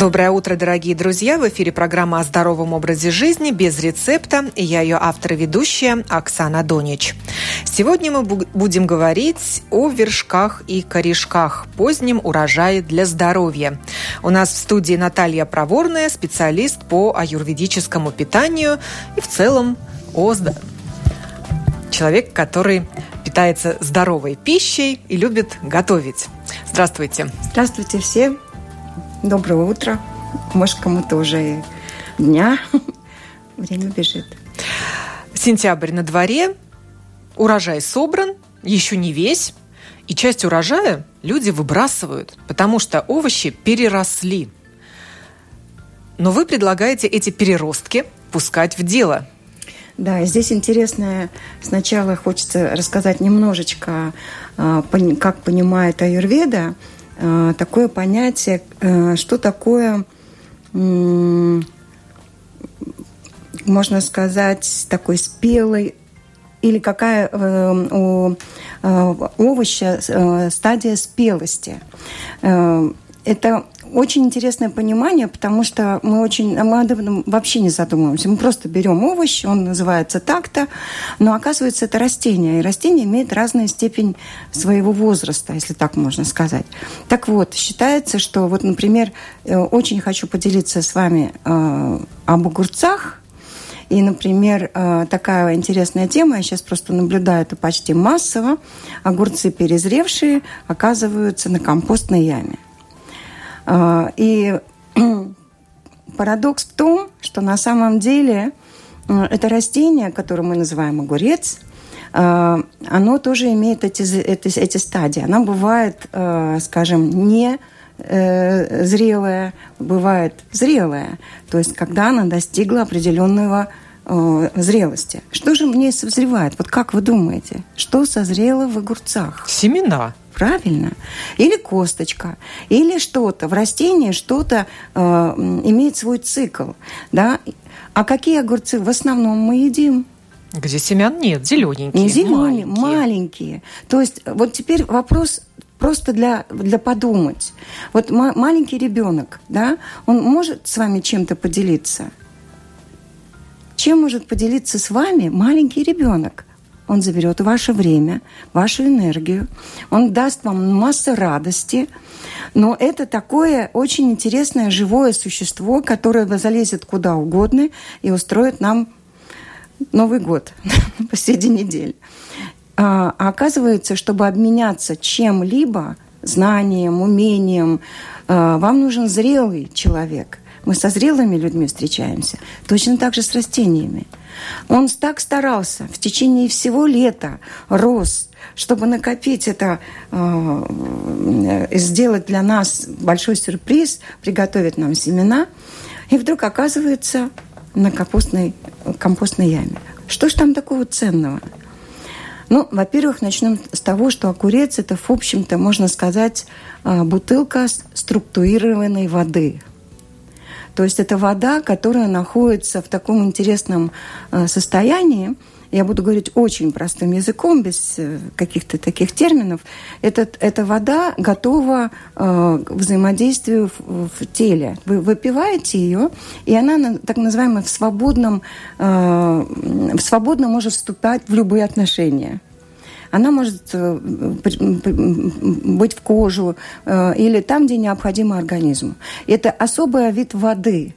Доброе утро, дорогие друзья! В эфире программа о здоровом образе жизни без рецепта. И я ее автор и ведущая Оксана Донич. Сегодня мы будем говорить о вершках и корешках, позднем урожае для здоровья. У нас в студии Наталья Проворная, специалист по аюрведическому питанию и в целом о человек, который питается здоровой пищей и любит готовить. Здравствуйте. Здравствуйте все. Доброе утро. Может, кому-то уже дня. Время бежит. Сентябрь на дворе, урожай собран, еще не весь, и часть урожая люди выбрасывают, потому что овощи переросли. Но вы предлагаете эти переростки пускать в дело. Да, здесь интересно, сначала хочется рассказать немножечко, а, как понимает аюрведа, такое понятие, э, что такое, можно сказать, такой спелый или какая э, у овоща стадия спелости. Это очень интересное понимание, потому что мы очень, мы об этом вообще не задумываемся. Мы просто берем овощ, он называется так-то, но оказывается это растение, и растение имеет разную степень своего возраста, если так можно сказать. Так вот, считается, что вот, например, э, очень хочу поделиться с вами э, об огурцах, и, например, э, такая интересная тема, я сейчас просто наблюдаю это почти массово, огурцы перезревшие оказываются на компостной яме. А, и парадокс в том, что на самом деле э, это растение, которое мы называем огурец, э, оно тоже имеет эти, эти, эти стадии. Она бывает, э, скажем, не зрелая, бывает зрелая. То есть, когда она достигла определенного зрелости. Что же мне созревает? Вот как вы думаете, что созрело в огурцах? Семена. Правильно? Или косточка, или что-то. В растении что-то э, имеет свой цикл. Да? А какие огурцы в основном мы едим? Где семян нет, зелененькие. Не зеленые, маленькие. маленькие. То есть вот теперь вопрос просто для, для подумать. Вот маленький ребенок, да, он может с вами чем-то поделиться? Чем может поделиться с вами маленький ребенок? Он заберет ваше время, вашу энергию, он даст вам массу радости. Но это такое очень интересное живое существо, которое залезет куда угодно и устроит нам Новый год посреди недели. А, а оказывается, чтобы обменяться чем-либо, знанием, умением, а, вам нужен зрелый человек. Мы со зрелыми людьми встречаемся. Точно так же с растениями. Он так старался в течение всего лета, рос, чтобы накопить это, э, сделать для нас большой сюрприз, приготовить нам семена. И вдруг оказывается на компостной, компостной яме. Что ж там такого ценного? Ну, во-первых, начнем с того, что огурец – это, в общем-то, можно сказать, э, бутылка структурированной воды – то есть это вода, которая находится в таком интересном э, состоянии, я буду говорить очень простым языком, без э, каких-то таких терминов, Этот, эта вода готова э, к взаимодействию в, в теле. Вы выпиваете ее, и она так называемая в свободном, э, свободно может вступать в любые отношения она может э, быть в кожу э, или там, где необходимо организму. Это особый вид воды.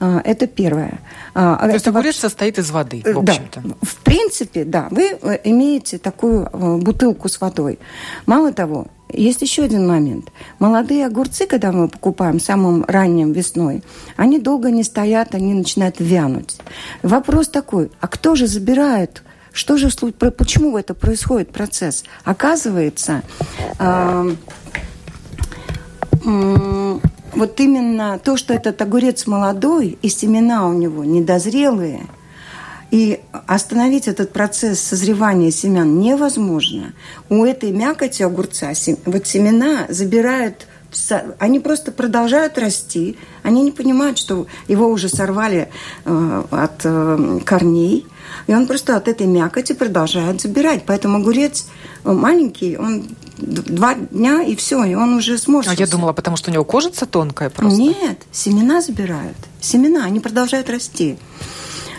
Э, это первое. То это есть огурец вообще... состоит из воды, в общем-то. Да. В принципе, да. Вы имеете такую бутылку с водой. Мало того, есть еще один момент. Молодые огурцы, когда мы покупаем самым ранним весной, они долго не стоят, они начинают вянуть. Вопрос такой, а кто же забирает что же, почему это происходит процесс? Оказывается, э, э, вот именно то, что этот огурец молодой, и семена у него недозрелые, и остановить этот процесс созревания семян невозможно. У этой мякоти огурца вот семена забирают они просто продолжают расти, они не понимают, что его уже сорвали э, от э, корней, и он просто от этой мякоти продолжает забирать. Поэтому огурец маленький, он два дня, и все, и он уже сможет. А я думала, потому что у него кожица тонкая просто. Нет, семена забирают. Семена, они продолжают расти.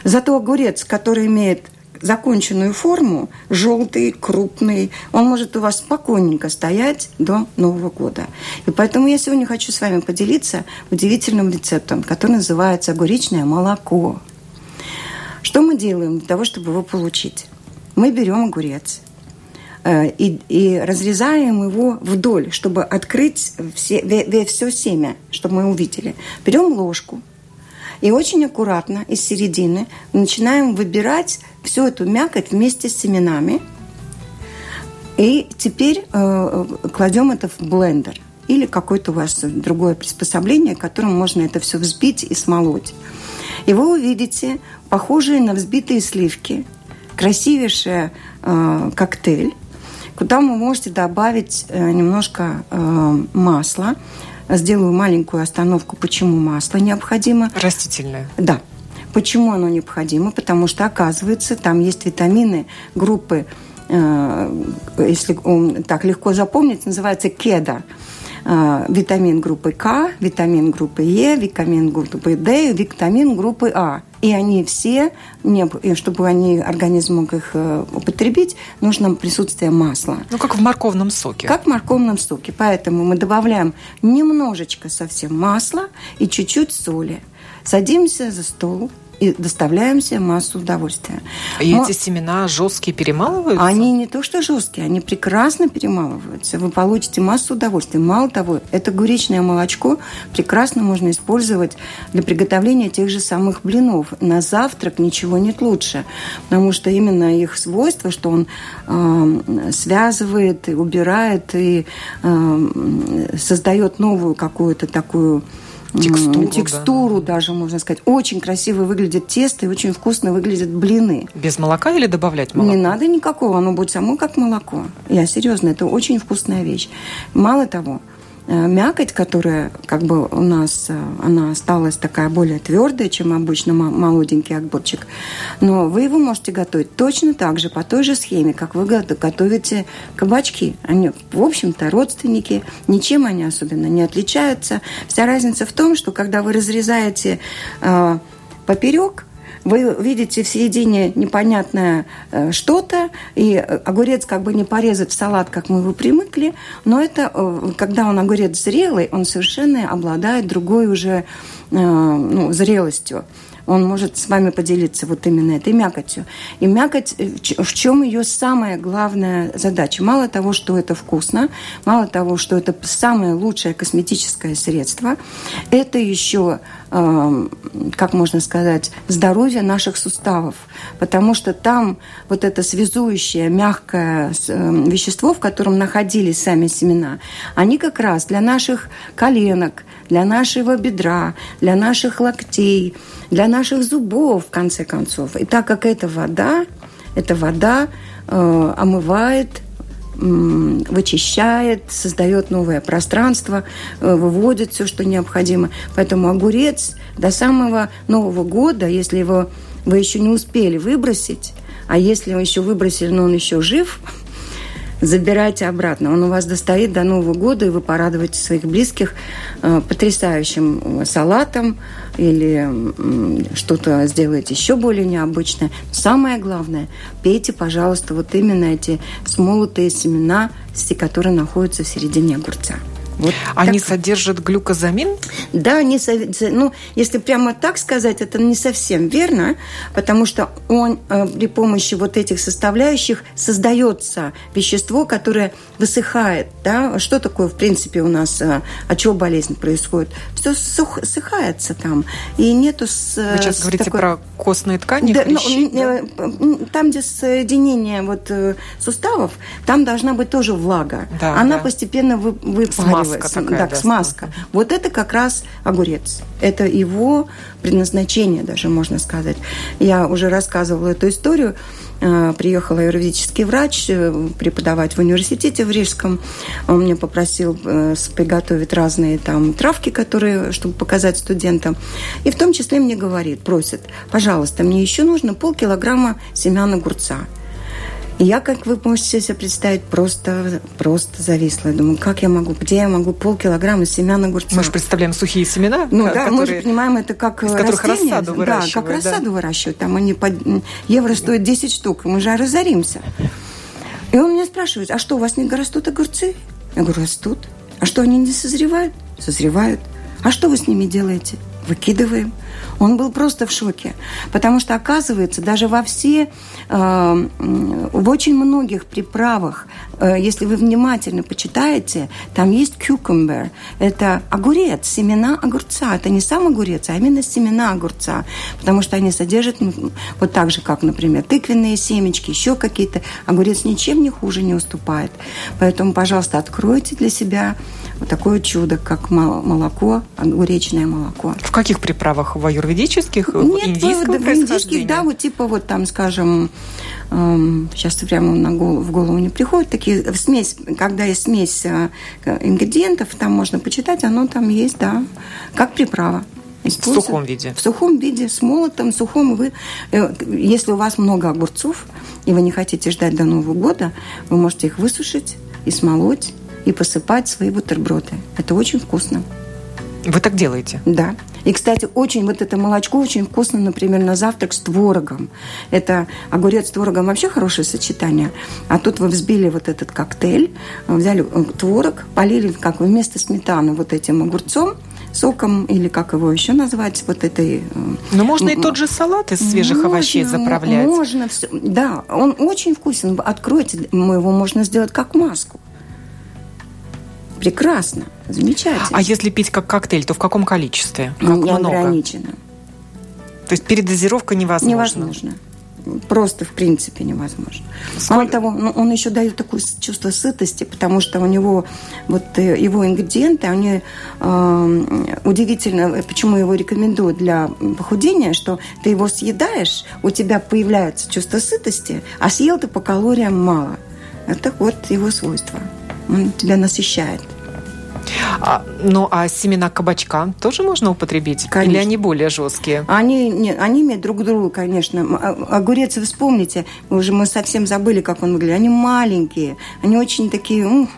Зато огурец, который имеет законченную форму, желтый, крупный, он может у вас спокойненько стоять до Нового года. И поэтому я сегодня хочу с вами поделиться удивительным рецептом, который называется огуречное молоко. Что мы делаем для того, чтобы его получить? Мы берем огурец, э, и, и разрезаем его вдоль, чтобы открыть все, все семя, чтобы мы увидели. Берем ложку, и очень аккуратно из середины начинаем выбирать всю эту мякоть вместе с семенами. И теперь э, кладем это в блендер или какое-то у вас другое приспособление, которым можно это все взбить и смолоть. И вы увидите похожие на взбитые сливки, красивейший э, коктейль, куда вы можете добавить э, немножко э, масла, сделаю маленькую остановку, почему масло необходимо. Растительное. Да. Почему оно необходимо? Потому что, оказывается, там есть витамины группы, э, если так легко запомнить, называется кеда. Э, витамин группы К, витамин группы Е, витамин группы Д, витамин группы А. И они все, чтобы они, организм мог их э, употребить, нужно присутствие масла. Ну, как в морковном соке. Как в морковном соке. Поэтому мы добавляем немножечко совсем масла и чуть-чуть соли. Садимся за стол, и доставляем себе массу удовольствия. И Но эти семена жесткие перемалываются? Они не то что жесткие, они прекрасно перемалываются. Вы получите массу удовольствия. Мало того, это гуречное молочко прекрасно можно использовать для приготовления тех же самых блинов. На завтрак ничего нет лучше, потому что именно их свойство, что он э, связывает и убирает и э, создает новую какую-то такую текстуру, текстуру да. даже, можно сказать. Очень красиво выглядит тесто и очень вкусно выглядят блины. Без молока или добавлять молоко? Не надо никакого, оно будет само как молоко. Я серьезно, это очень вкусная вещь. Мало того, мякоть, которая как бы у нас, э, она осталась такая более твердая, чем обычно молоденький огурчик. Но вы его можете готовить точно так же, по той же схеме, как вы готовите кабачки. Они, в общем-то, родственники, ничем они особенно не отличаются. Вся разница в том, что когда вы разрезаете э, поперек, вы видите в середине непонятное э, что-то, и огурец как бы не порезать в салат, как мы его примыкли, но это, э, когда он огурец зрелый, он совершенно обладает другой уже э, ну, зрелостью он может с вами поделиться вот именно этой мякотью. И мякоть, в чем ее самая главная задача? Мало того, что это вкусно, мало того, что это самое лучшее косметическое средство, это еще, как можно сказать, здоровье наших суставов. Потому что там вот это связующее, мягкое эм, вещество, в котором находились сами семена, они как раз для наших коленок, для нашего бедра, для наших локтей, для наших зубов, в конце концов. И так как эта вода, эта вода э, омывает, вычищает, создает новое пространство, э, выводит все, что необходимо. Поэтому огурец до самого Нового года, если его вы еще не успели выбросить, а если вы еще выбросили, но он еще жив, забирайте обратно. Он у вас достоит до Нового года, и вы порадуете своих близких э, потрясающим салатом или э, что-то сделаете еще более необычное. Самое главное, пейте, пожалуйста, вот именно эти смолотые семена, которые находятся в середине огурца. Вот Они так. содержат глюкозамин? Да, не, ну, если прямо так сказать, это не совсем верно, потому что он э, при помощи вот этих составляющих создается вещество, которое высыхает. Да? Что такое, в принципе, у нас, э, от чего болезнь происходит? Все сух, сыхается там. И нету... С, Вы сейчас говорите такой... про костные ткани, да, хрящи, ну, да? Там, где соединение вот, э, суставов, там должна быть тоже влага. Да, Она да. постепенно вы, выпаривается смазка такая. Так, да, смазка. Вот это как раз огурец. Это его предназначение даже, можно сказать. Я уже рассказывала эту историю. Э, приехал юридический врач э, преподавать в университете в Рижском. Он мне попросил э, приготовить разные там травки, которые, чтобы показать студентам. И в том числе мне говорит, просит, пожалуйста, мне еще нужно полкилограмма семян огурца. И я, как вы можете себе представить, просто, просто зависла. Я думаю, как я могу, где я могу полкилограмма семян огурца? Мы же представляем сухие семена, Ну да, мы же понимаем, это как из растения. которых рассаду Да, как рассаду да. выращивают. Там они по евро стоят 10 штук, мы же разоримся. И он меня спрашивает, а что, у вас не растут огурцы? Я говорю, растут. А что, они не созревают? Созревают. А что вы с ними делаете? Выкидываем. Он был просто в шоке, потому что, оказывается, даже во все, э, в очень многих приправах, э, если вы внимательно почитаете, там есть cucumber, это огурец, семена огурца. Это не сам огурец, а именно семена огурца, потому что они содержат вот так же, как, например, тыквенные семечки, еще какие-то. Огурец ничем не хуже не уступает. Поэтому, пожалуйста, откройте для себя вот такое чудо, как молоко, огуречное молоко. В каких приправах в аюрведических, Нет, индийского в индийских, да, вот типа вот там, скажем, эм, сейчас прямо на голову, в голову не приходит, такие смесь, когда есть смесь э, ингредиентов, там можно почитать, оно там есть, да, как приправа. В сухом виде? В сухом виде, с молотом, сухом. Вы, э, если у вас много огурцов, и вы не хотите ждать до Нового года, вы можете их высушить и смолоть, и посыпать свои бутерброды. Это очень вкусно. Вы так делаете? Да. И, кстати, очень вот это молочко очень вкусно, например, на завтрак с творогом. Это огурец с творогом вообще хорошее сочетание. А тут вы взбили вот этот коктейль, взяли э, творог, полили как вместо сметаны вот этим огурцом, соком или как его еще назвать, вот этой... Э, Но можно и тот же салат из свежих можно, овощей заправлять. Можно, все. да, он очень вкусен. Откройте, его можно сделать как маску. Прекрасно, замечательно. А если пить как коктейль, то в каком количестве? Как много? Неограниченно. То есть передозировка невозможна? Невозможно. Просто, в принципе, невозможно. Сколько... Мало того, ну, он еще дает такое чувство сытости, потому что у него вот э, его ингредиенты, они э, удивительно, почему его рекомендуют для похудения, что ты его съедаешь, у тебя появляется чувство сытости, а съел ты по калориям мало. Это вот его свойство. Он тебя насыщает. А, ну, а семена кабачка тоже можно употребить? Конечно. Или они более жесткие? Они, нет, они имеют друг другу, конечно. А, огурец, вы вспомните, уже мы совсем забыли, как он выглядит. Они маленькие, они очень такие... Ух,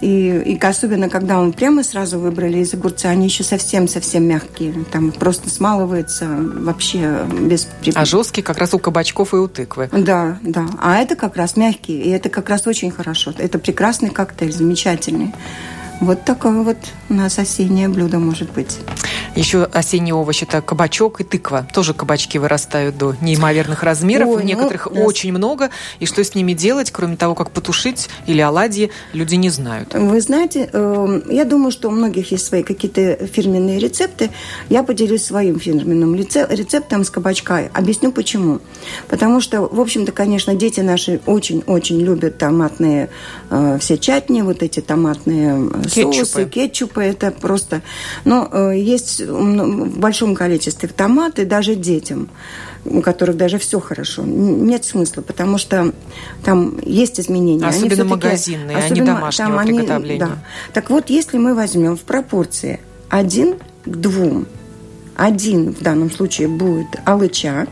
и, и особенно, когда он прямо сразу выбрали из огурца, они еще совсем-совсем мягкие. Там просто смалывается вообще без... А жесткие как раз у кабачков и у тыквы. Да, да. А это как раз мягкие, и это как раз очень хорошо. Это прекрасный коктейль, замечательный. Вот такое вот у нас осеннее блюдо может быть. Еще осенние овощи – это кабачок и тыква. Тоже кабачки вырастают до неимоверных размеров. Ой, Некоторых ну, очень много. И что с ними делать, кроме того, как потушить или оладьи, люди не знают. Вы знаете, эм, я думаю, что у многих есть свои какие-то фирменные рецепты. Я поделюсь своим фирменным рецептом с кабачка. Объясню почему. Потому что, в общем-то, конечно, дети наши очень-очень любят томатные э, все чатни, вот эти томатные э, кетчупы. соусы, кетчупы. Это просто... Но э, есть в большом количестве томаты даже детям, у которых даже все хорошо. Нет смысла, потому что там есть изменения. Особенно они магазинные, особенно, а не домашнего там приготовления. Они, да. Так вот, если мы возьмем в пропорции один к двум, один в данном случае будет алыча,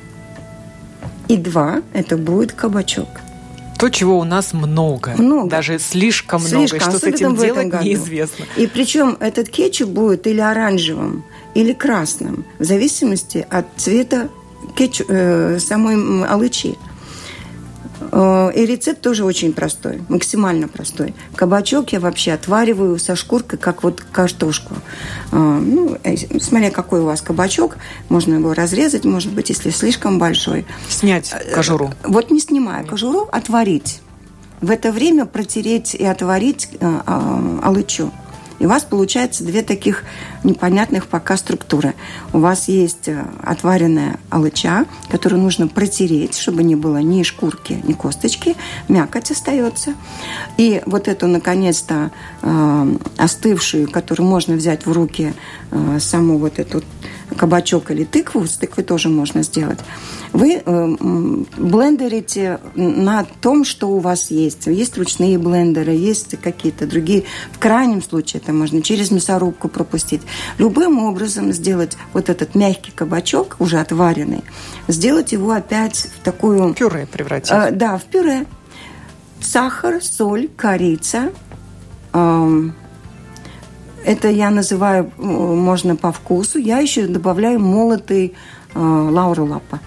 и два это будет кабачок – то, чего у нас много. Много. Даже слишком, слишком много. Что с этим делать, году. неизвестно. И причем этот кетчуп будет или оранжевым, или красным, в зависимости от цвета кетчуп, э, самой алычи. Э, и рецепт тоже очень простой, максимально простой. Кабачок я вообще отвариваю со шкуркой, как вот картошку. Э, ну, э, смотря какой у вас кабачок, можно его разрезать, может быть, если слишком большой. Снять кожуру. Вот не снимая кожуру, отварить. В это время протереть и отварить алычу. И у вас получается две таких непонятных пока структуры. У вас есть э, отваренная алыча, которую нужно протереть, чтобы не было ни шкурки, ни косточки. Мякоть остается. И вот эту, наконец-то, э, остывшую, которую можно взять в руки, э, саму вот эту кабачок или тыкву, с тыквой тоже можно сделать, вы э, блендерите на том, что у вас есть. Есть ручные блендеры, есть какие-то другие. В крайнем случае это можно через мясорубку пропустить. Любым образом сделать вот этот мягкий кабачок, уже отваренный, сделать его опять в такую... Пюре превратить. Э, да, в пюре сахар, соль, корица. Это я называю, можно по вкусу. Я еще добавляю молотый лапа.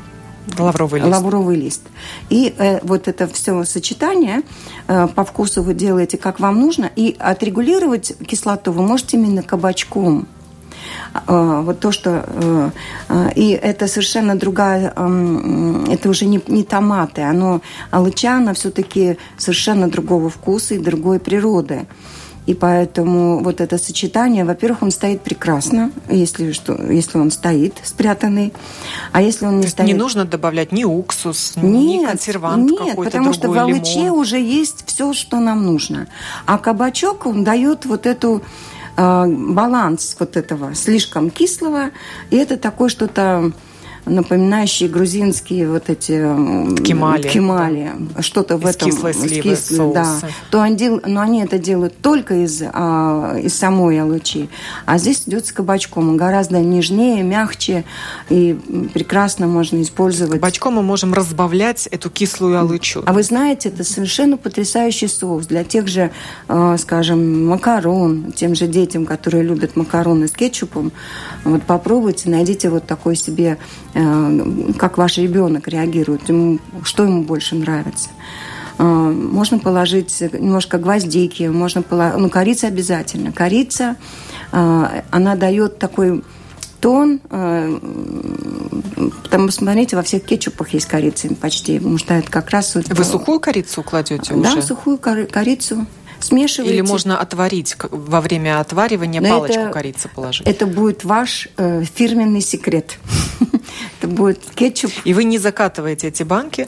Лавровый лист. Лавровый лист. И э, вот это все сочетание э, по вкусу вы делаете, как вам нужно. И отрегулировать кислоту вы можете именно кабачком. Э, вот то, что... Э, э, и это совершенно другая... Э, это уже не, не томаты. Оно, алыча, все-таки совершенно другого вкуса и другой природы. И поэтому вот это сочетание, во-первых, он стоит прекрасно, если, что, если он стоит спрятанный. А если он не стоит... Не нужно добавлять ни уксус, нет, ни консервант нет, какой-то потому что в алыче уже есть все, что нам нужно. А кабачок, он дает вот эту э, баланс вот этого слишком кислого, и это такое что-то напоминающие грузинские вот эти кемали, кемали да. что-то в этом кислой сливы, кислой, да, то они, но они это делают только из, а, из самой алычи, а здесь идет с кабачком, он гораздо нежнее, мягче и прекрасно можно использовать. Кабачком мы можем разбавлять эту кислую алычу. А вы знаете, это совершенно потрясающий соус для тех же, а, скажем, макарон, тем же детям, которые любят макароны с кетчупом. Вот попробуйте, найдите вот такой себе как ваш ребенок реагирует, ему, что ему больше нравится. Э, можно положить немножко гвоздики, можно положить, ну, корица обязательно. Корица, э, она дает такой тон, там, посмотрите, во всех кетчупах есть корица почти, потому что это как раз... Вы сухую корицу кладете да, уже? Да, сухую корицу смешиваете. Или можно отварить во время отваривания Но палочку это, корицы положить? Это будет ваш э, фирменный секрет. это будет кетчуп. И вы не закатываете эти банки?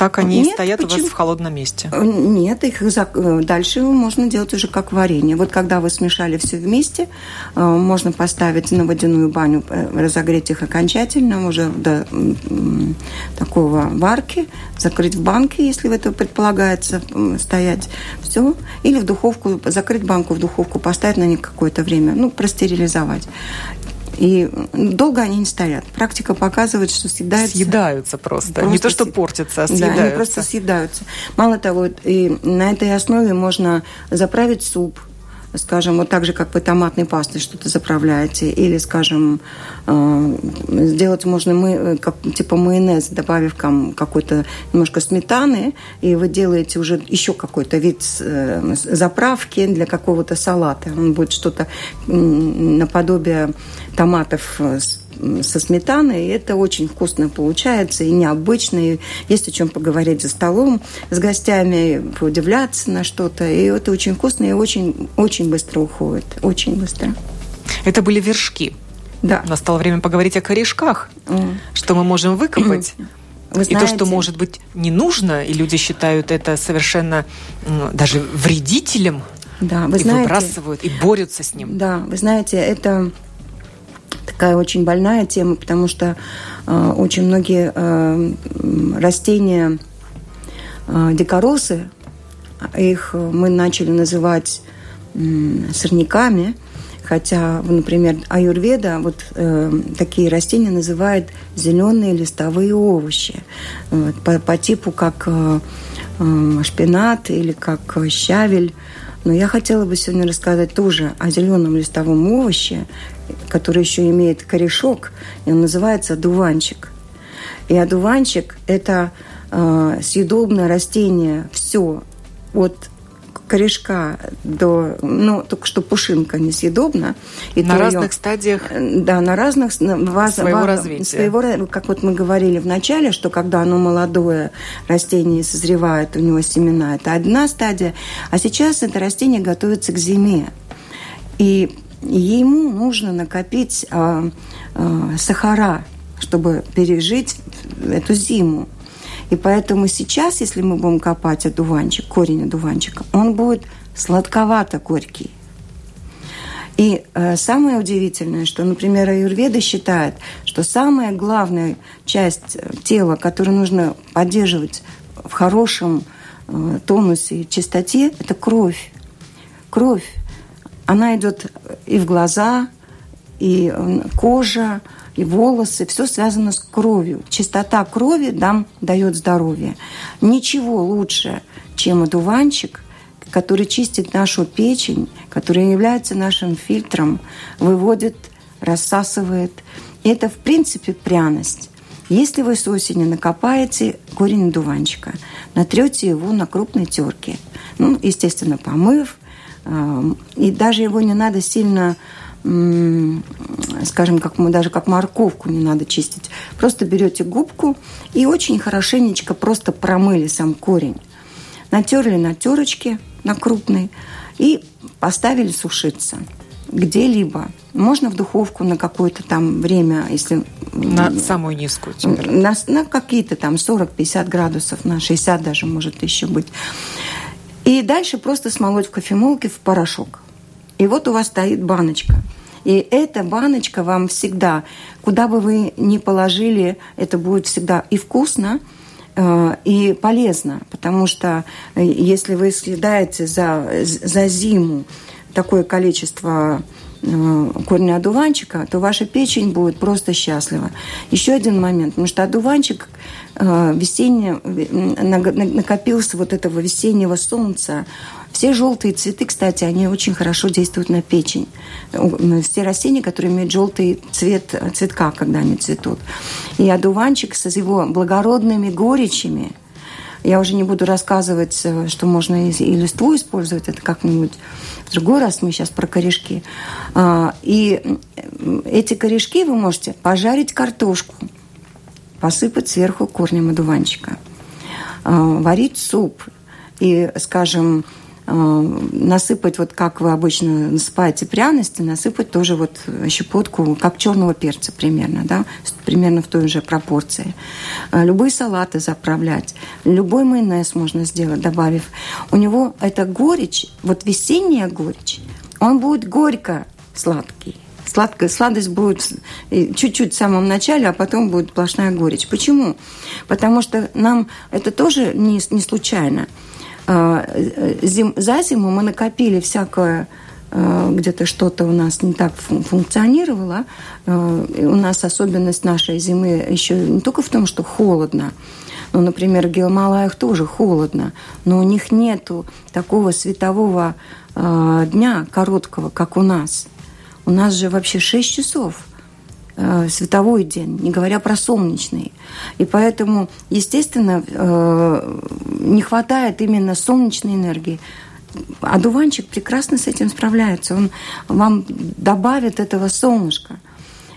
Так они Нет, стоят почему? у вас в холодном месте? Э, нет, их э, дальше можно делать уже как варенье. Вот когда вы смешали все вместе, э, можно поставить на водяную баню, разогреть их окончательно уже до такого варки, закрыть в банке, если это предполагается стоять. Все. Или в духовку, закрыть банку в духовку, поставить на них какое-то время, ну, простерилизовать. И долго они не стоят. Практика показывает, что съедаются. Съедаются просто. просто не то, что портятся, а съедаются. Да, они просто съедаются. Мало того, и на этой основе можно заправить суп, скажем, вот так же, как вы томатной пастой что-то заправляете, или, скажем, э, сделать можно мы, э, как, типа майонез, добавив какой-то немножко сметаны, и вы делаете уже еще какой-то вид э, заправки для какого-то салата. Он будет что-то наподобие томатов с со сметаной. И это очень вкусно получается и необычно. И есть о чем поговорить за столом с гостями, удивляться на что-то. И это очень вкусно и очень, очень быстро уходит. Очень быстро. Это были вершки. Да. Настало время поговорить о корешках. Mm. Что мы можем выкопать. Вы знаете, и то, что, может быть, не нужно, и люди считают это совершенно даже вредителем, да, вы и знаете, выбрасывают, и борются с ним. Да, вы знаете, это такая очень больная тема, потому что э, очень многие э, растения э, дикоросы, их мы начали называть э, сорняками, хотя, например, аюрведа вот э, такие растения называют зеленые листовые овощи вот, по, по типу как э, э, шпинат или как щавель. Но я хотела бы сегодня рассказать тоже о зеленом листовом овоще, который еще имеет корешок, и он называется одуванчик. И одуванчик – это э, съедобное растение, все от корешка до, ну, только что пушинка несъедобна. И на разных ее, стадиях Да, на разных ваз, своего ваз, развития. Своего, как вот мы говорили в начале, что когда оно молодое растение созревает, у него семена, это одна стадия, а сейчас это растение готовится к зиме. И ему нужно накопить э, э, сахара, чтобы пережить эту зиму. И поэтому сейчас, если мы будем копать одуванчик, корень одуванчика, он будет сладковато-горький. И э, самое удивительное, что, например, аюрведа считает, что самая главная часть э, тела, которую нужно поддерживать в хорошем э, тонусе и чистоте, это кровь. Кровь она идет и в глаза, и кожа, и волосы, все связано с кровью. Чистота крови нам дает здоровье. Ничего лучше, чем одуванчик, который чистит нашу печень, который является нашим фильтром, выводит, рассасывает. И это, в принципе, пряность. Если вы с осени накопаете корень одуванчика, натрете его на крупной терке, ну, естественно, помыв, и даже его не надо сильно скажем, как мы даже как морковку не надо чистить. Просто берете губку и очень хорошенечко просто промыли сам корень. Натерли на терочке, на крупной, и поставили сушиться где-либо. Можно в духовку на какое-то там время, если... На самую низкую температуру? На, на какие-то там 40-50 градусов, на 60 даже может еще быть. И дальше просто смолоть в кофемолке в порошок. И вот у вас стоит баночка. И эта баночка вам всегда, куда бы вы ни положили, это будет всегда и вкусно, э, и полезно, потому что э, если вы съедаете за, за зиму такое количество корня одуванчика, то ваша печень будет просто счастлива. Еще один момент, потому что одуванчик весенне, накопился вот этого весеннего солнца, все желтые цветы, кстати, они очень хорошо действуют на печень. Все растения, которые имеют желтый цвет цветка, когда они цветут. И одуванчик с его благородными горечами, я уже не буду рассказывать, э, что можно и, листву использовать, это как-нибудь в другой раз, мы сейчас про корешки. А, и эти корешки вы можете пожарить картошку, посыпать сверху корнем одуванчика, а, варить суп и, скажем, Э, насыпать, вот как вы обычно насыпаете пряности, насыпать тоже вот щепотку, как черного перца примерно, да, примерно в той же пропорции. Э, любые салаты заправлять, любой майонез можно сделать, добавив. У него эта горечь, вот весенняя горечь, он будет горько сладкий. Сладкая сладость будет чуть-чуть в самом начале, а потом будет сплошная горечь. Почему? Потому что нам это тоже не, не случайно. А, зим, за зиму мы накопили всякое а, где-то что-то у нас не так функционировало. А, у нас особенность нашей зимы еще не только в том, что холодно, ну, например, в Геомалаях тоже холодно, но у них нету такого светового дня короткого, как у нас. У нас же вообще 6 часов – Э, световой день, не говоря про солнечный. И поэтому, естественно, э, не хватает именно солнечной энергии. А дуванчик прекрасно с этим справляется. Он вам добавит этого солнышка.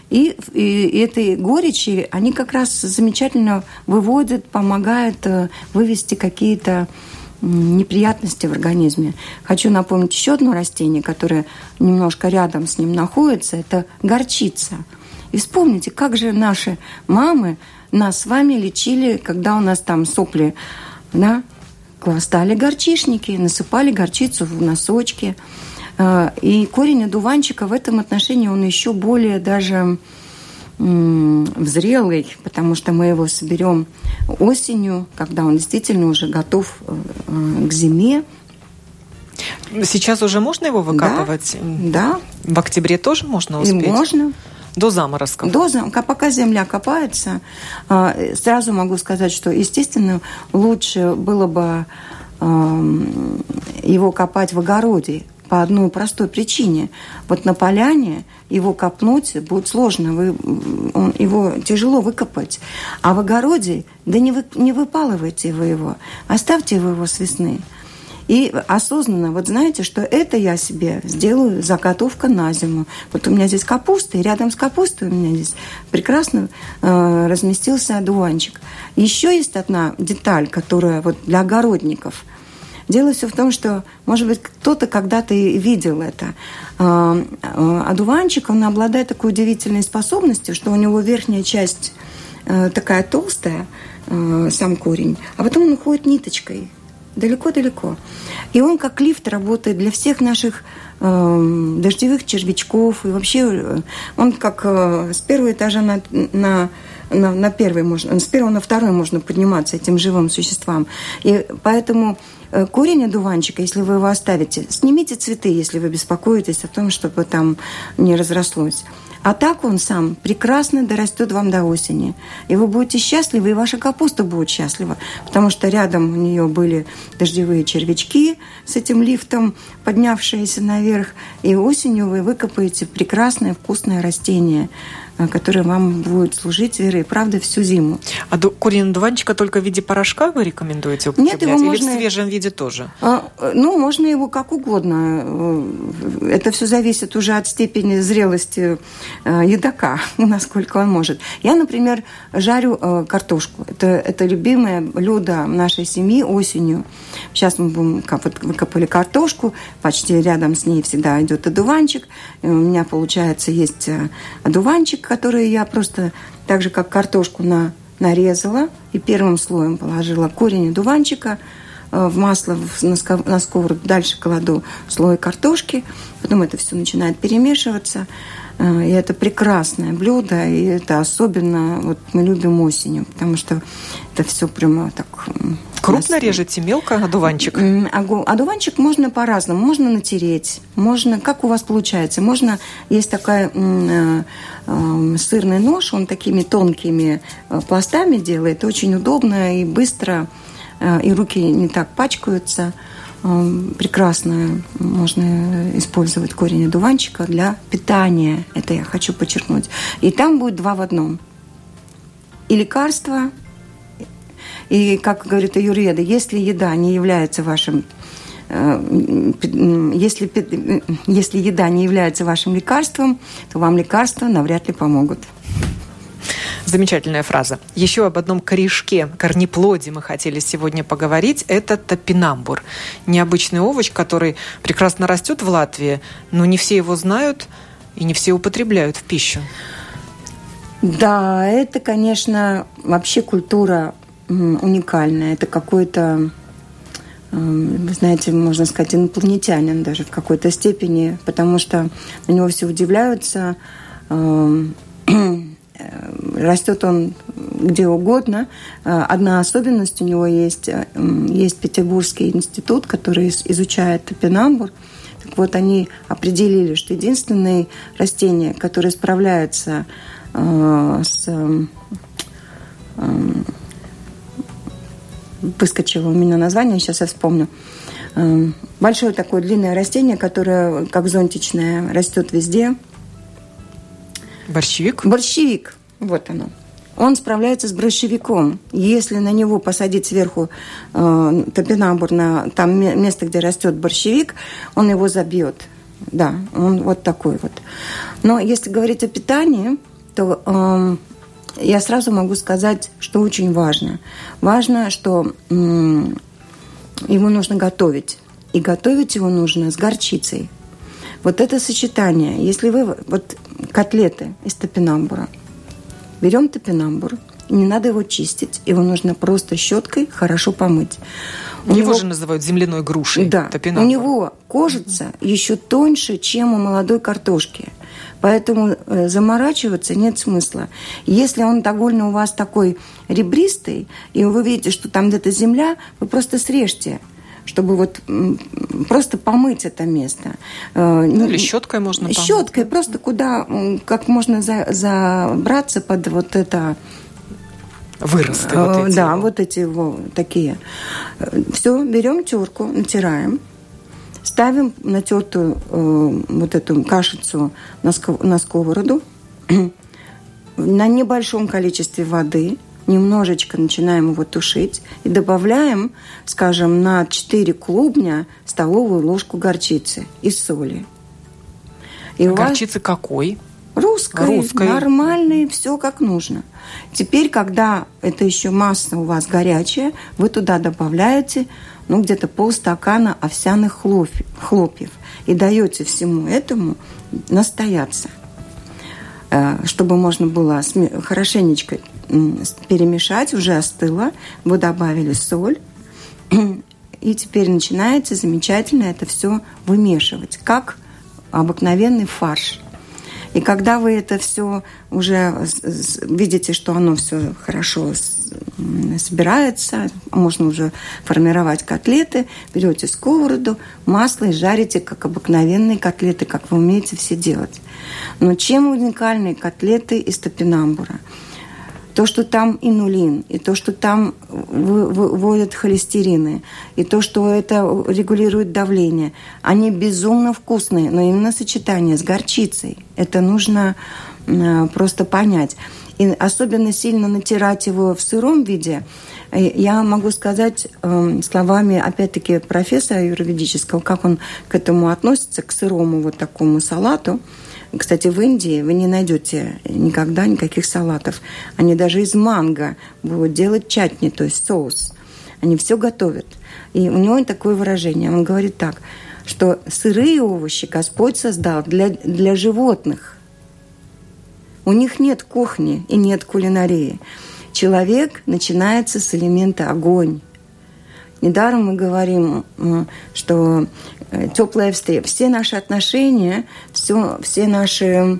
И, и этой горечи они как раз замечательно выводят, помогают э, вывести какие-то неприятности в организме. Хочу напомнить еще одно растение, которое немножко рядом с ним находится. Это горчица – и вспомните, как же наши мамы нас с вами лечили, когда у нас там сопли, да, стали горчишники, насыпали горчицу в носочки. А, и корень одуванчика в этом отношении, он еще более даже зрелый, потому что мы его соберем осенью, когда он действительно уже готов э, э, к зиме. Сейчас уже можно его выкапывать? Да. В октябре тоже можно успеть? И можно. До заморозков? До заморозков. Пока земля копается, а, сразу могу сказать, что, естественно, лучше было бы его копать в огороде, по одной простой причине. Вот на поляне его копнуть будет сложно, вы, он, его тяжело выкопать. А в огороде, да не, вы, не выпалывайте вы его, оставьте вы его с весны. И осознанно, вот знаете, что это я себе сделаю заготовка на зиму. Вот у меня здесь капуста, и рядом с капустой у меня здесь прекрасно э, разместился одуванчик. Еще есть одна деталь, которая вот для огородников – Дело все в том, что, может быть, кто-то когда-то и видел это. Э, э, одуванчик, он обладает такой удивительной способностью, что у него верхняя часть э, такая толстая, сам корень, а потом он уходит ниточкой далеко-далеко. И он как лифт работает для всех наших э, дождевых червячков. И вообще э, он как э, с первого этажа на, на, на, на первый можно, с первого на второй можно подниматься этим живым существам. И поэтому э, корень одуванчика, если вы его оставите, снимите цветы, если вы беспокоитесь о том, чтобы там не разрослось. А так он сам прекрасно дорастет вам до осени. И вы будете счастливы, и ваша капуста будет счастлива. Потому что рядом у нее были дождевые червячки с этим лифтом, поднявшиеся наверх. И осенью вы выкопаете прекрасное вкусное растение – Э, который вам будет служить верой и правдой всю зиму. А куриный дуванчика только в виде порошка вы рекомендуете употреблять? Нет, его Или можно... в свежем виде тоже? А, ну, можно его как угодно. Э, это все зависит уже от степени зрелости э, едока, насколько он может. Я, например, жарю картошку. Это, это любимое блюдо нашей семьи осенью. Сейчас мы будем, выкопали картошку, почти рядом с ней всегда идет одуванчик. У меня, получается, есть одуванчик, которые я просто так же, как картошку на, нарезала и первым слоем положила корень одуванчика э, в масло на сковороду, дальше кладу слой картошки, потом это все начинает перемешиваться. Э, и это прекрасное блюдо, и это особенно вот мы любим осенью, потому что это все прямо так Крупно режете, мелко одуванчик? Одуванчик можно по-разному. Можно натереть, можно, как у вас получается. Можно, есть такой э, э, сырный нож, он такими тонкими э, пластами делает. Очень удобно и быстро, и руки не так пачкаются. Прекрасно можно использовать корень одуванчика для питания. Это я хочу подчеркнуть. И там будет два в одном. И лекарство, и, как говорит Аюрведа, если еда не является вашим э, если, если еда не является вашим лекарством, то вам лекарства навряд ли помогут. Замечательная фраза. Еще об одном корешке, корнеплоде мы хотели сегодня поговорить. Это топинамбур. Необычный овощ, который прекрасно растет в Латвии, но не все его знают и не все употребляют в пищу. Да, это, конечно, вообще культура уникальное. Это какой-то, вы знаете, можно сказать, инопланетянин даже в какой-то степени, потому что на него все удивляются. Эм, растет он где угодно. Э, одна особенность у него есть. Э, есть Петербургский институт, который изучает топинамбур. Так вот, они определили, что единственное растение, которое справляется э, с выскочило у меня название, сейчас я вспомню. Эм, большое такое длинное растение, которое как зонтичное, растет везде. Борщевик? Борщевик, вот оно. Он справляется с борщевиком. Если на него посадить сверху э, топинамбур, на там место, где растет борщевик, он его забьет. Да, он вот такой вот. Но если говорить о питании, то э, я сразу могу сказать, что очень важно. Важно, что его нужно готовить. И готовить его нужно с горчицей. Вот это сочетание, если вы... Вот котлеты из топинамбура. Берем топинамбур, не надо его чистить, его нужно просто щеткой хорошо помыть. У его него... же называют земляной грушей. Да. Топинамбур. У него кожица еще тоньше, чем у молодой картошки. Поэтому э, заморачиваться нет смысла. Если он довольно у вас такой ребристый, и вы видите, что там где-то земля, вы просто срежьте чтобы вот просто помыть это место. Э, ну, или щеткой можно помыть. Щеткой, просто куда, как можно за, забраться под вот это выросты вот э, эти. Да, вот эти вот такие. Все, берем терку, натираем. Ставим натертую э, вот эту кашицу на, сков- на сковороду на небольшом количестве воды, немножечко начинаем его тушить и добавляем, скажем, на 4 клубня столовую ложку горчицы и соли. И горчицы вас... какой? Русской, Русской, нормальной, все как нужно. Теперь, когда это еще масса у вас горячая, вы туда добавляете ну, где-то полстакана овсяных хлопьев и даете всему этому настояться, э, чтобы можно было хорошенечко перемешать, уже остыло, вы добавили соль, и теперь начинаете замечательно это все вымешивать, как обыкновенный фарш. И когда вы это все уже видите, что оно все хорошо собирается, можно уже формировать котлеты, берете сковороду, масло и жарите, как обыкновенные котлеты, как вы умеете все делать. Но чем уникальны котлеты из топинамбура? То, что там инулин, и то, что там вводят холестерины, и то, что это регулирует давление, они безумно вкусные, но именно сочетание с горчицей, это нужно просто понять. И особенно сильно натирать его в сыром виде, э, я могу сказать э, словами, опять-таки, профессора юридического, как он к этому относится, к сырому вот такому салату – кстати, в Индии вы не найдете никогда никаких салатов. Они даже из манго будут делать чатни, то есть соус. Они все готовят. И у него такое выражение. Он говорит так, что сырые овощи Господь создал для, для животных. У них нет кухни и нет кулинарии. Человек начинается с элемента огонь. Недаром мы говорим, что теплая встреча, все наши отношения, все, все наши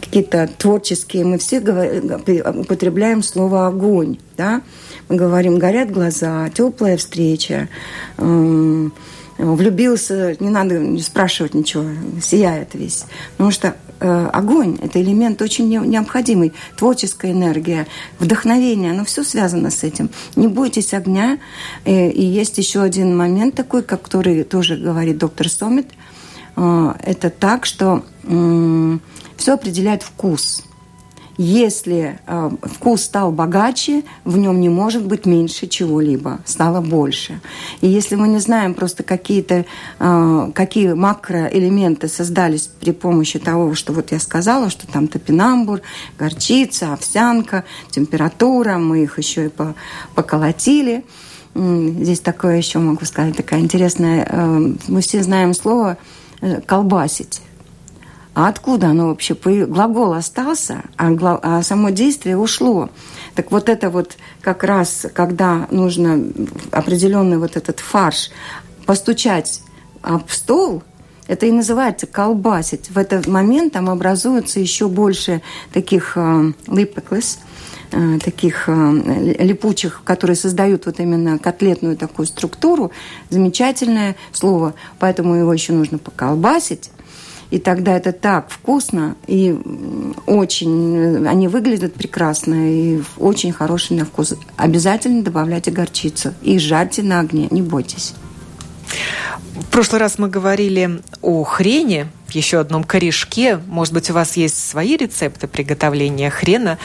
какие-то творческие, мы все употребляем слово огонь, да? Мы говорим, горят глаза, теплая встреча, влюбился, не надо спрашивать ничего, сияет весь. Потому что Э, огонь – это элемент очень необходимый. Творческая энергия, вдохновение, оно все связано с этим. Не бойтесь огня. Э, и есть еще один момент такой, который тоже говорит доктор Сомит. Э, это так, что все определяет вкус – если э, вкус стал богаче, в нем не может быть меньше чего-либо, стало больше. И если мы не знаем просто какие-то, э, какие макроэлементы создались при помощи того, что вот я сказала, что там топинамбур, горчица, овсянка, температура, мы их еще и поколотили. Здесь такое еще могу сказать, такая интересная, э, мы все знаем слово э, колбасить. А откуда оно вообще? Глагол остался, а, гла... а само действие ушло. Так вот это вот как раз, когда нужно определенный вот этот фарш постучать об стол, это и называется колбасить. В этот момент там образуется еще больше таких э, э, таких э, липучих, которые создают вот именно котлетную такую структуру. Замечательное слово, поэтому его еще нужно поколбасить. И тогда это так вкусно, и очень, они выглядят прекрасно, и очень хороший на вкус. Обязательно добавляйте горчицу и жарьте на огне, не бойтесь. В прошлый раз мы говорили о хрене, еще одном корешке. Может быть, у вас есть свои рецепты приготовления хрена,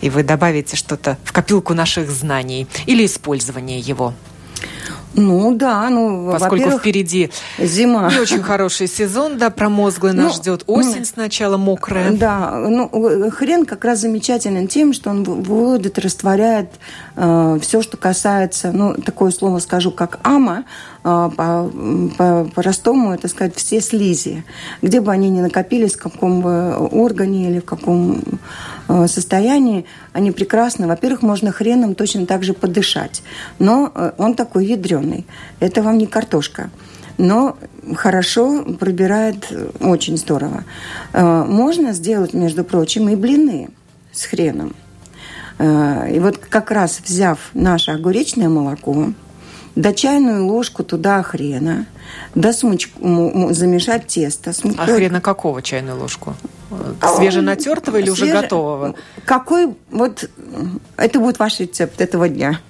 и вы добавите что-то в копилку наших знаний или использования его. Ну да, ну поскольку впереди зима. Не очень хороший сезон, да, промозглый ну, нас ждет осень сначала мокрая. Да, ну хрен как раз замечателен тем, что он выводит, растворяет э, все, что касается, ну такое слово скажу, как ама, э, по, по, по-простому, это сказать, все слизи, где бы они ни накопились, в каком бы органе или в каком э, состоянии, они прекрасны. Во-первых, можно хреном точно так же подышать, но э, он такой ядрен зеленый. Это вам не картошка. Но хорошо пробирает очень здорово. Э, можно сделать, между прочим, и блины с хреном. Э, и вот как раз взяв наше огуречное молоко, до чайную ложку туда хрена, до смычку, замешать тесто. С А хрена какого чайную ложку? А Свеженатертого или Свеже... уже готового? Какой, вот, это будет ваш рецепт этого дня.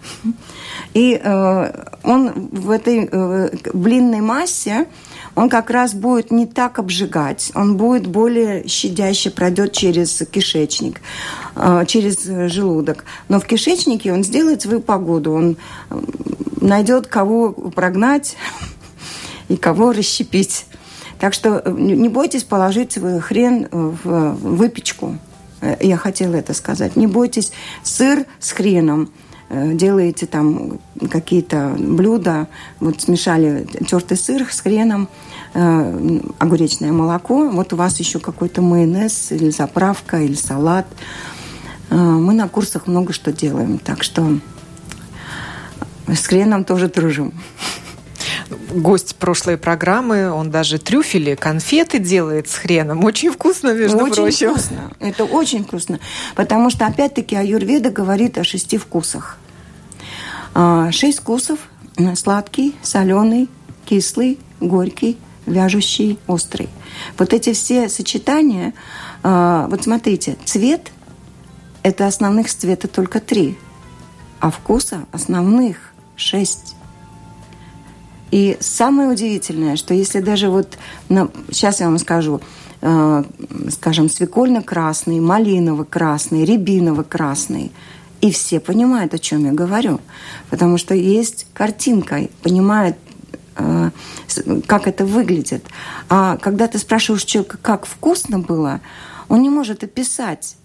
И э, он в этой э, блинной массе, он как раз будет не так обжигать, он будет более щадяще, пройдет через кишечник, э, через желудок. Но в кишечнике он сделает свою погоду, он э, найдет кого прогнать и кого расщепить. Так что э, не бойтесь положить свой хрен в выпечку. Э, я хотела это сказать. Не бойтесь сыр с хреном Э, делаете там какие-то блюда, вот смешали тертый сыр с хреном, э, огуречное молоко, вот у вас еще какой-то майонез или заправка, или салат. Э, мы на курсах много что делаем, так что с хреном тоже дружим. Гость прошлой программы, он даже трюфели, конфеты делает с хреном. Очень вкусно, между очень прочим. Очень вкусно. Это очень вкусно. Потому что, опять-таки, аюрведа говорит о шести вкусах. А, шесть вкусов – сладкий, соленый, кислый, горький, вяжущий, острый. Вот эти все сочетания, а, вот смотрите, цвет – это основных цвета только три, а вкуса основных шесть. И самое удивительное, что если даже вот, на, сейчас я вам скажу, э, скажем, свекольно-красный, малиново-красный, рябиново-красный, и все понимают, о чем я говорю. Потому что есть картинка, понимают, э, как это выглядит. А когда ты спрашиваешь человека, как вкусно было, он не может описать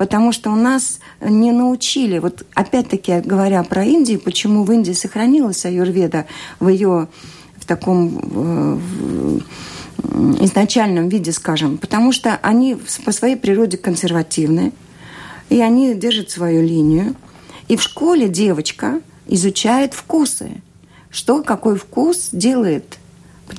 потому что у нас не научили, вот опять-таки говоря про Индию, почему в Индии сохранилась аюрведа в ее в таком в, изначальном виде, скажем, потому что они по своей природе консервативны, и они держат свою линию. И в школе девочка изучает вкусы, что какой вкус делает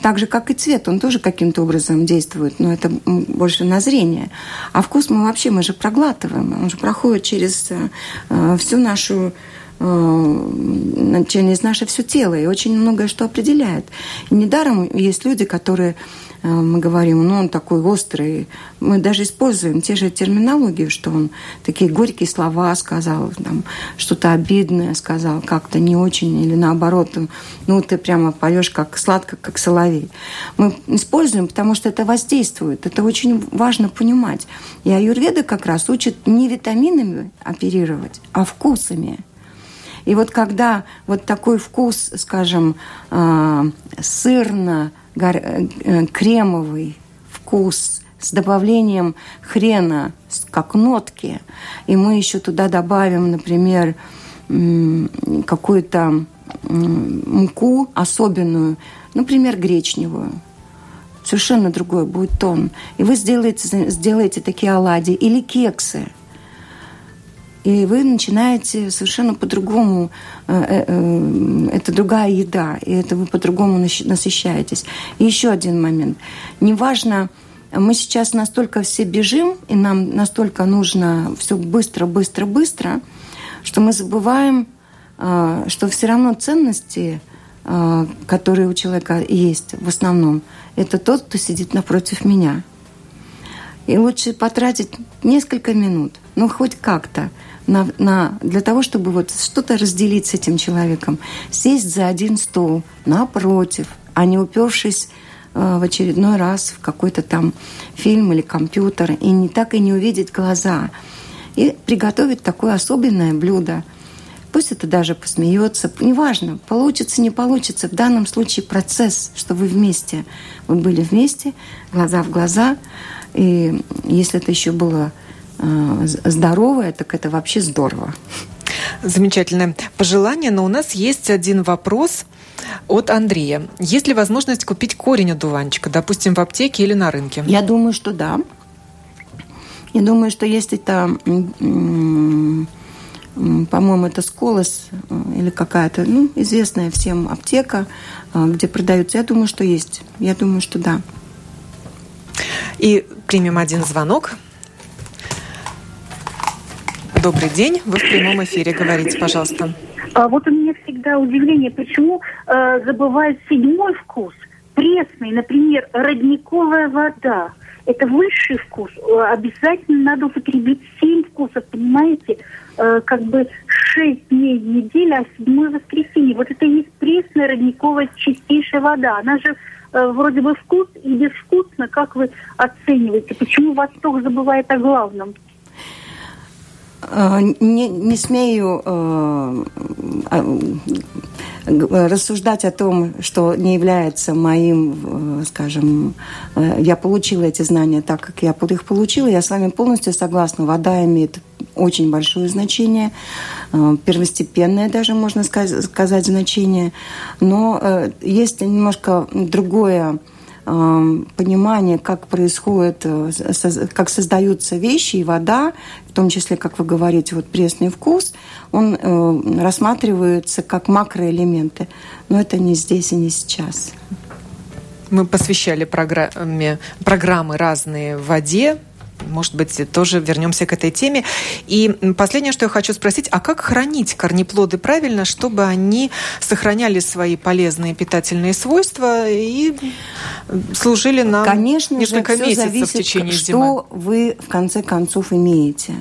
так же, как и цвет, он тоже каким-то образом действует, но это больше на зрение. А вкус мы вообще, мы же проглатываем, он же проходит через э, всю нашу э, через наше все тело и очень многое что определяет. И недаром есть люди, которые Э, мы говорим, ну, он такой острый. Мы даже используем те же терминологии, что он такие горькие слова сказал, там, что-то обидное сказал, как-то не очень, или наоборот, ну, ты прямо поешь как сладко, как соловей. Мы используем, потому что это воздействует. Это очень важно понимать. И аюрведа как раз учит не витаминами оперировать, а вкусами. И вот когда вот такой вкус, скажем, э, сырно, Э, э, кремовый вкус с добавлением хрена, как нотки. И мы еще туда добавим, например, какую-то муку особенную, например, гречневую. Совершенно другой будет тон. И вы сделаете, сделаете такие оладьи или кексы – и вы начинаете совершенно по-другому, э, э, э, это другая еда, и это вы по-другому насыщаетесь. И еще один момент. Неважно, мы сейчас настолько все бежим, и нам настолько нужно все быстро, быстро, быстро, что мы забываем, что все равно ценности, которые у человека есть в основном, это тот, кто сидит напротив меня. И лучше потратить несколько минут, ну хоть как-то, на, на, для того, чтобы вот что-то разделить с этим человеком, сесть за один стол напротив, а не упершись э, в очередной раз в какой-то там фильм или компьютер, и не так и не увидеть глаза. И приготовить такое особенное блюдо. Пусть это даже посмеется, неважно, получится, не получится. В данном случае процесс, что вы вместе, вы были вместе, глаза в глаза. И если это еще было здоровая, так это вообще здорово. Замечательное пожелание, но у нас есть один вопрос от Андрея. Есть ли возможность купить корень одуванчика, допустим, в аптеке или на рынке? Я думаю, что да. Я думаю, что есть это, по-моему, это сколос э, или какая-то, ну, известная всем аптека, э, где продаются. Я думаю, что есть. Я думаю, что да. И примем один звонок. Добрый день, вы в прямом эфире, говорите, пожалуйста. А вот у меня всегда удивление, почему э, забывают седьмой вкус, пресный, например, родниковая вода. Это высший вкус. Э, обязательно надо употребить семь вкусов, понимаете? Э, как бы шесть дней в неделю, а седьмой воскресенье. Вот это и есть пресная родниковая чистейшая вода. Она же э, вроде бы вкус и безвкусно. Как вы оцениваете? Почему Восток забывает о главном? Э, не, не смею э, рассуждать о том, что не является моим, э, скажем, я получила эти знания так, как я их получила. Я с вами полностью согласна. Вода имеет очень большое значение, первостепенное даже, можно сказать, значение. Но есть немножко другое понимание, как происходит, э, как создаются вещи и вода, в том числе, как вы говорите, вот пресный вкус, он э, рассматривается как макроэлементы. Но это не здесь и не сейчас. Мы посвящали программе, программы разные в воде, может быть, тоже вернемся к этой теме. И последнее, что я хочу спросить, а как хранить корнеплоды правильно, чтобы они сохраняли свои полезные питательные свойства и служили нам Конечно несколько же, месяцев зависит, в течение что зимы? Что вы в конце концов имеете?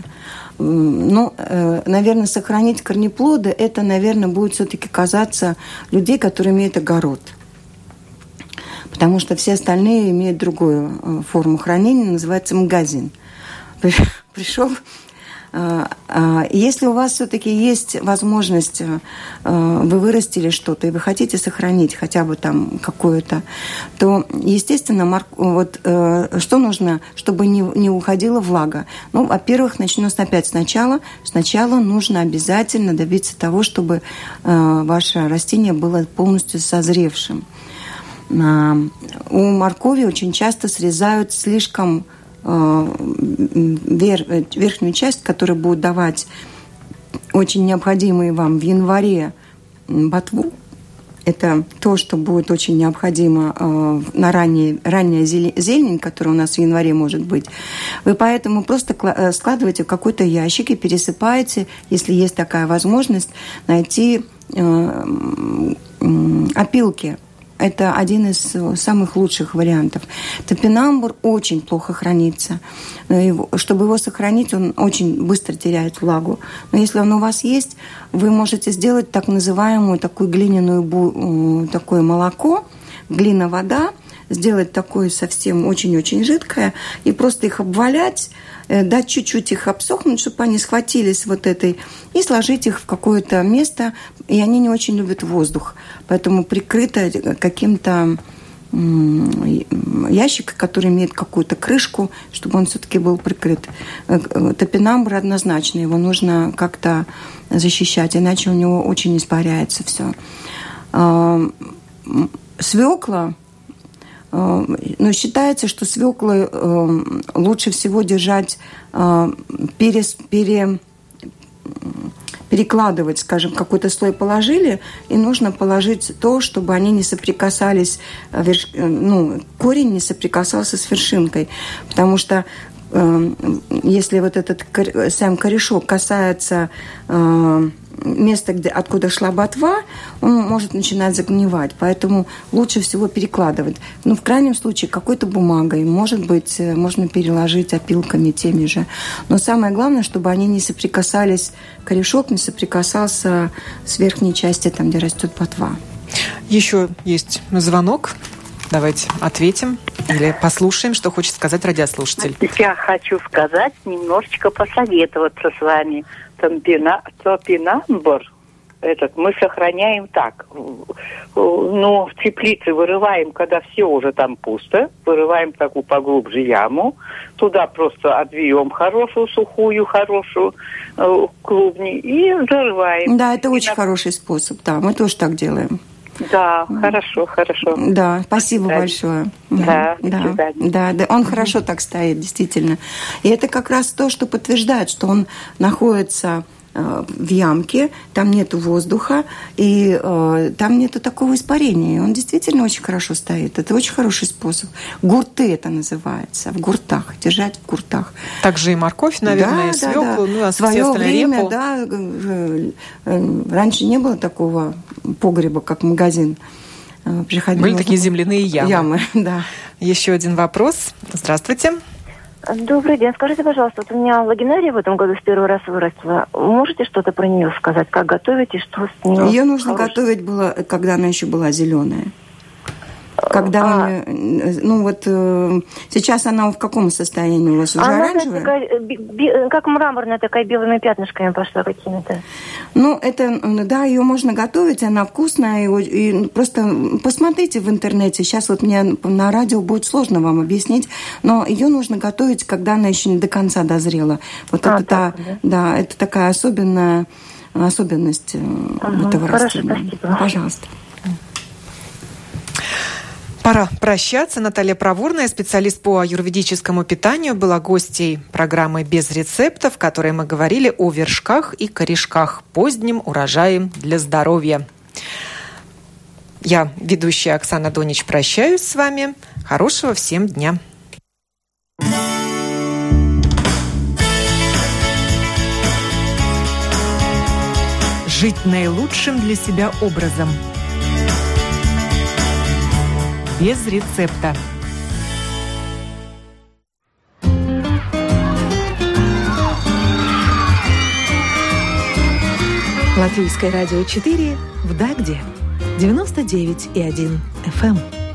Ну, э, наверное, сохранить корнеплоды, это, наверное, будет все-таки казаться людей, которые имеют огород – потому что все остальные имеют другую э, форму хранения, называется магазин. Пришел э, э, если у вас все-таки есть возможность, вы вырастили что-то, и вы хотите сохранить хотя бы там какое-то, то, естественно, вот что нужно, чтобы не, не уходила влага? Ну, во-первых, начну опять сначала. Сначала нужно обязательно добиться того, чтобы ваше растение было полностью созревшим. У моркови очень часто срезают слишком э, верхнюю часть, которая будет давать очень необходимые вам в январе ботву. Это то, что будет очень необходимо э, на раннее, ранняя зелень, которая у нас в январе может быть. Вы поэтому просто э, складываете в какой-то ящик и пересыпаете, если есть такая возможность, найти опилки – это один из э, самых лучших вариантов. Топинамбур очень плохо хранится. Чтобы его сохранить, он очень быстро теряет влагу. Но если он у вас есть, вы можете сделать так называемую такую глиняную, э, такое молоко, глина-вода, сделать такое совсем очень-очень жидкое и просто их обвалять, э, дать чуть-чуть их обсохнуть, чтобы они схватились вот этой, и сложить их в какое-то место. И они не очень любят воздух, поэтому прикрыто каким-то ящик, который имеет какую-то крышку, чтобы он все-таки был прикрыт. Э, э, топинамбур однозначно, его нужно как-то защищать, иначе у него очень испаряется все. Свекла но считается, что свеклы э, лучше всего держать, э, пере, пере, перекладывать, скажем, какой-то слой положили, и нужно положить то, чтобы они не соприкасались, ну, корень не соприкасался с вершинкой, потому что если вот этот сам корешок касается место, где, откуда шла ботва, он может начинать загнивать. Поэтому лучше всего перекладывать. Ну, в крайнем случае, какой-то бумагой, может быть, э, можно переложить опилками теми же. Но самое главное, чтобы они не соприкасались, корешок не соприкасался с верхней части, там, где растет ботва. Еще есть звонок. Давайте ответим или послушаем, что хочет сказать радиослушатель. Я хочу сказать, немножечко посоветоваться с вами топина, топинамбур, этот мы сохраняем так. Ну, в теплице вырываем, когда все уже там пусто, вырываем такую поглубже яму, туда просто отвьем хорошую, сухую, хорошую э, клубни и зарываем. Да, это и очень на... хороший способ, да, мы тоже так делаем. Да, хорошо, хорошо. Да, спасибо да. большое. Да, да, да, да, он хорошо так стоит, действительно. И это как раз то, что подтверждает, что он находится Э, в ямке, там нету воздуха, и э, там нету такого испарения. Он действительно очень хорошо стоит. Это очень хороший способ. Гурты это называется, в гуртах, держать в гуртах. Также и морковь, наверное, да, и свеклу, да, да. ну, а Свое время, репу. да, э, э, раньше не было такого погреба, как магазин. Приходилось... Были такие земляные ямы. Ямы, да. Еще один вопрос. Здравствуйте. Добрый день. Скажите, пожалуйста, вот у меня лагинария в этом году в первый раз выросла. Можете что-то про нее сказать? Как готовить и что с ней? Ее нужно хорошего? готовить было, когда она еще была зеленая. Когда а... мы, ну вот э, сейчас она в каком состоянии у вас уже она, оранжевая? Такая, би, как мраморная такая белыми пятнышками пошла какими-то. Ну это, да, ее можно готовить, она вкусная и, и просто посмотрите в интернете. Сейчас вот мне на радио будет сложно вам объяснить, но ее нужно готовить, когда она еще не до конца дозрела. Вот а, это так, та, да? да, это такая особенная особенность э, ага, этого хорошо, растения. Спасибо. Пожалуйста. Пора прощаться. Наталья Проворная, специалист по аюрведическому питанию, была гостьей программы «Без рецептов», в которой мы говорили о вершках и корешках, позднем урожае для здоровья. Я, ведущая Оксана Донич, прощаюсь с вами. Хорошего всем дня. Жить наилучшим для себя образом – без рецепта. Латвийское радио 4 в Дагде 99,1 FM.